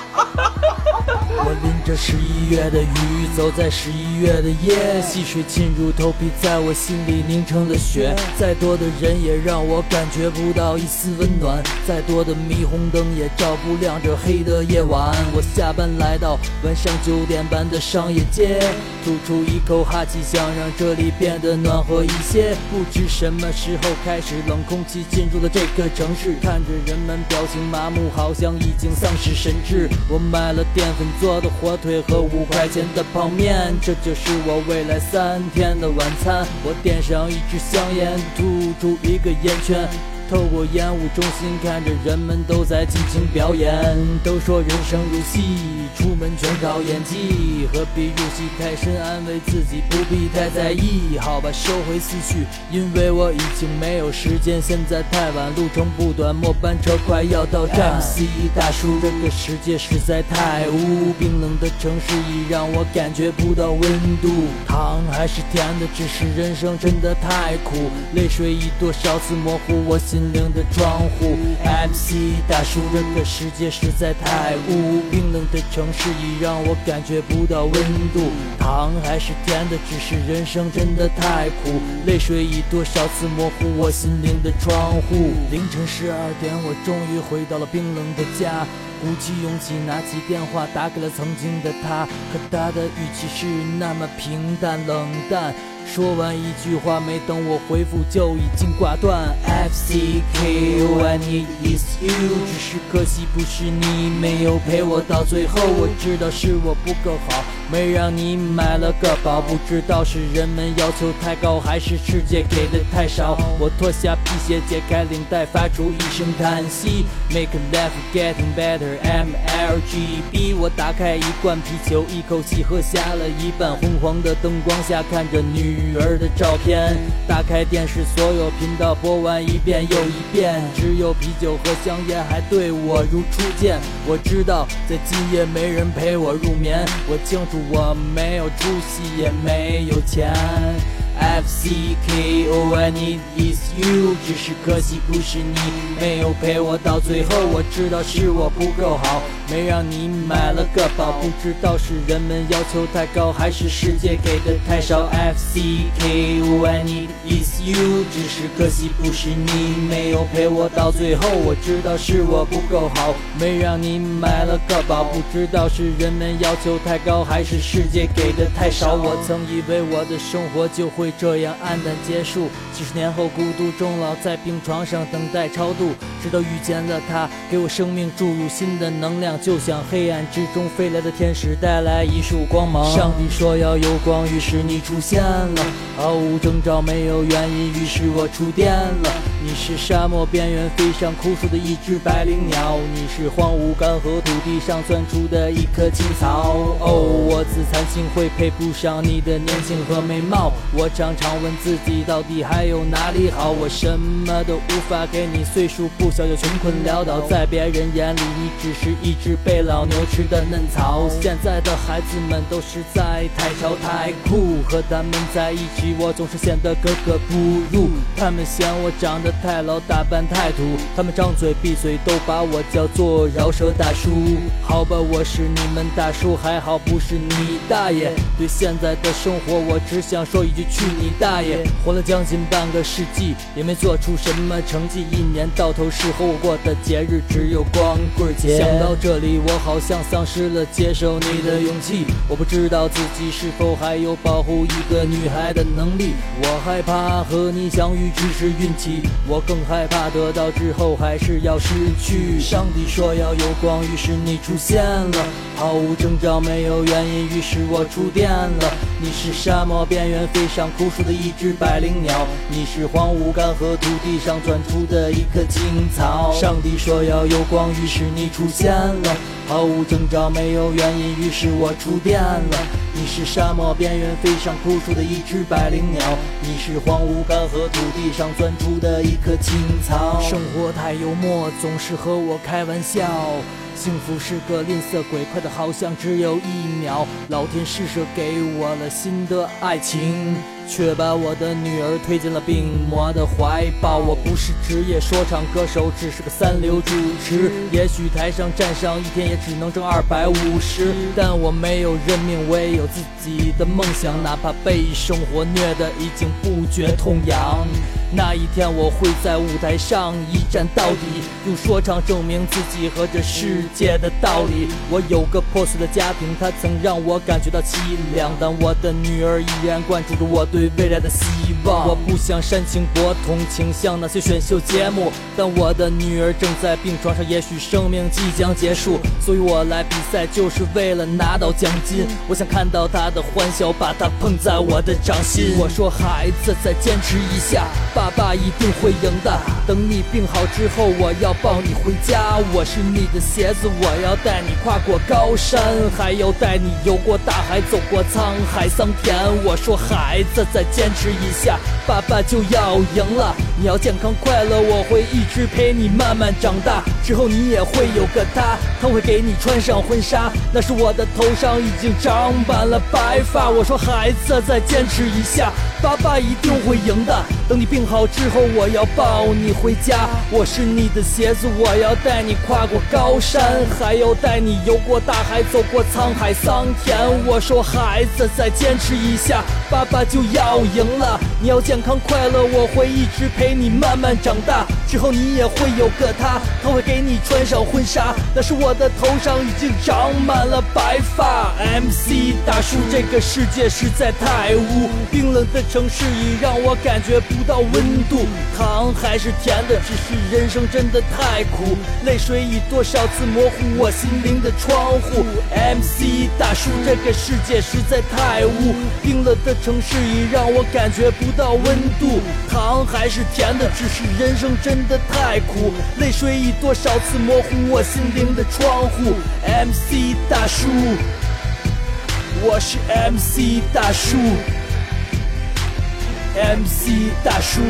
D: 着十一月的雨，走在十一月的夜，细水浸入头皮，在我心里凝成了雪。再多的人也让我感觉不到一丝温暖，再多的霓虹灯也照不亮这黑的夜晚。我下班来到晚上九点半的商业街，吐出一口哈气，想让这里变得暖和一些。不知什么时候开始，冷空气进入了这个城市，看着人们表情麻木，好像已经丧失神智。我买了淀粉做的火腿和五块钱的泡面，这就是我未来三天的晚餐。我点上一支香烟，吐出一个烟圈。透过烟雾中心看着人们都在尽情表演。都说人生如戏，出门全靠演技，何必入戏太深，安慰自己不必太在意。好吧，收回思绪，因为我已经没有时间，现在太晚，路程不短，末班车快要到站。MC 大叔，这个世界实在太污，冰冷的城市已让我感觉不到温度。糖还是甜的，只是人生真的太苦，泪水已多少次模糊我心灵的窗户。MC 大叔，这个世界实在太污，冰冷的城市已让我感觉不到温度。糖还是甜的，只是人生真的太苦，泪水已多少次模糊我心灵的窗户。凌晨十二点，我终于回到了冰冷的家。鼓起勇气拿起电话打给了曾经的他，可他的语气是那么平淡冷淡。说完一句话，没等我回复就已经挂断。F C K O I need is you，只是可惜不是你，没有陪我到最后。我知道是我不够好，没让你买了个包，不知道是人们要求太高，还是世界给的太少。我脱下皮鞋，解开领带，发出一声叹息。Make life getting better, M L G B。我打开一罐啤酒，一口气喝下了一半。昏黄的灯光下，看着女儿的照片。打开电视，所有频道播完一遍又一遍，只有啤酒和香烟还对我如初见。我知道，在今夜没人陪我入眠。我清楚我没有出息，也没有钱。F C K O I need is you，只是可惜不是你，没有陪我到最后。我知道是我不够好，没让你买了个包，不知道是人们要求太高，还是世界给的太少。F C K O I need is you，只是可惜不是你，没有陪我到最后。我知道是我不够好，没让你买了个包，不知道是人们要求太高，还是世界给的太少。我曾以为我的生活就会这样黯淡结束，几十年后孤独终老在病床上等待超度，直到遇见了他，给我生命注入新的能量，就像黑暗之中飞来的天使带来一束光芒。上帝说要有光，于是你出现了，毫无征兆，没有原因，于是我触电了。你是沙漠边缘飞上枯树的一只百灵鸟，你是荒芜干涸土地上钻出的一棵青草。哦，我自惭形秽，配不上你的年轻和美貌。我常常问自己，到底还有有哪里好？我什么都无法给你，岁数不小就穷困潦倒，在别人眼里，你只是一只被老牛吃的嫩草。现在的孩子们都实在太潮太酷，和他们在一起，我总是显得格格不入。他们嫌我长得太老，打扮太土，他们张嘴闭嘴都把我叫做饶舌大叔。好吧，我是你们大叔，还好不是你大爷。对现在的生活，我只想说一句去你大爷！活了将近半个世纪，也没做出什么成绩，一年到头适合我过的节日只有光棍节。想到这里，我好像丧失了接受你的勇气。我不知道自己是否还有保护一个女孩的能力。我害怕和你相遇只是运气，我更害怕得到之后还是要失去。上帝说要有光，于是你出现了，毫无征兆，没有原因，于是我触电了。你是沙漠边缘飞上枯树的一只百灵鸟，你是荒芜干涸土地上钻出的一棵青草。上帝说要有光，于是你出现了，毫无征兆，没有原因，于是我触电了。你是沙漠边缘飞上枯树的一只百灵鸟，你是荒芜干涸土地上钻出的一棵青草。生活太幽默，总是和我开玩笑。幸福是个吝啬鬼，快的好像只有一秒。老天施舍给我了新的爱情，却把我的女儿推进了病魔的怀抱。我不是职业说唱歌手，只是个三流主持。也许台上站上一天也只能挣二百五十，但我没有认命，我也有自己的梦想，哪怕被生活虐得已经不觉痛痒。那一天我会在舞台上一战到底，用说唱证明自己和这世界的道理。我有个破碎的家庭，它曾让我感觉到凄凉，但我的女儿依然关注着我对未来的希望。我不想煽情博同情，像那些选秀节目，但我的女儿正在病床上，也许生命即将结束，所以我来比赛就是为了拿到奖金。我想看到她的欢笑，把她捧在我的掌心。我说孩子，再坚持一下。把爸爸一定会赢的。等你病好之后，我要抱你回家。我是你的鞋子，我要带你跨过高山，还要带你游过大海，走过沧海桑田。我说孩子，再坚持一下，爸爸就要赢了。你要健康快乐，我会一直陪你慢慢长大。之后你也会有个他，他会给你穿上婚纱。那时我的头上已经长满了白发。我说孩子，再坚持一下，爸爸一定会赢的。等你病好好之后，我要抱你回家。我是你的鞋子，我要带你跨过高山，还要带你游过大海，走过沧海桑田。我说孩子，再坚持一下，爸爸就要赢了。你要健康快乐，我会一直陪你慢慢长大。之后你也会有个他，他会给你穿上婚纱。那时我的头上已经长满了白发。MC 大叔，这个世界实在太污，冰冷的城市已让我感觉不到温温度。糖还是甜的，只是人生真的太苦，泪水已多少次模糊我心灵的窗户。MC 大叔，这个世界实在太污，冰冷的城市已让我感觉不到温度。糖还是甜的，只是人生真的太苦，泪水已多少次模糊我心灵的窗户。MC 大叔，我是 MC 大叔，MC 大叔，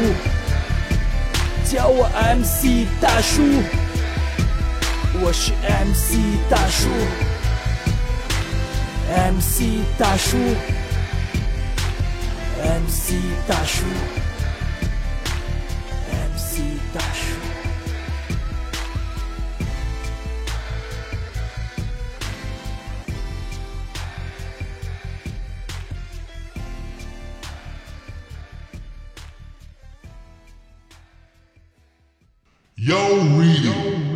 D: 叫我 MC 大叔，我是 MC 大叔，MC 大叔，MC 大叔，MC 大叔。
E: Yo, reading.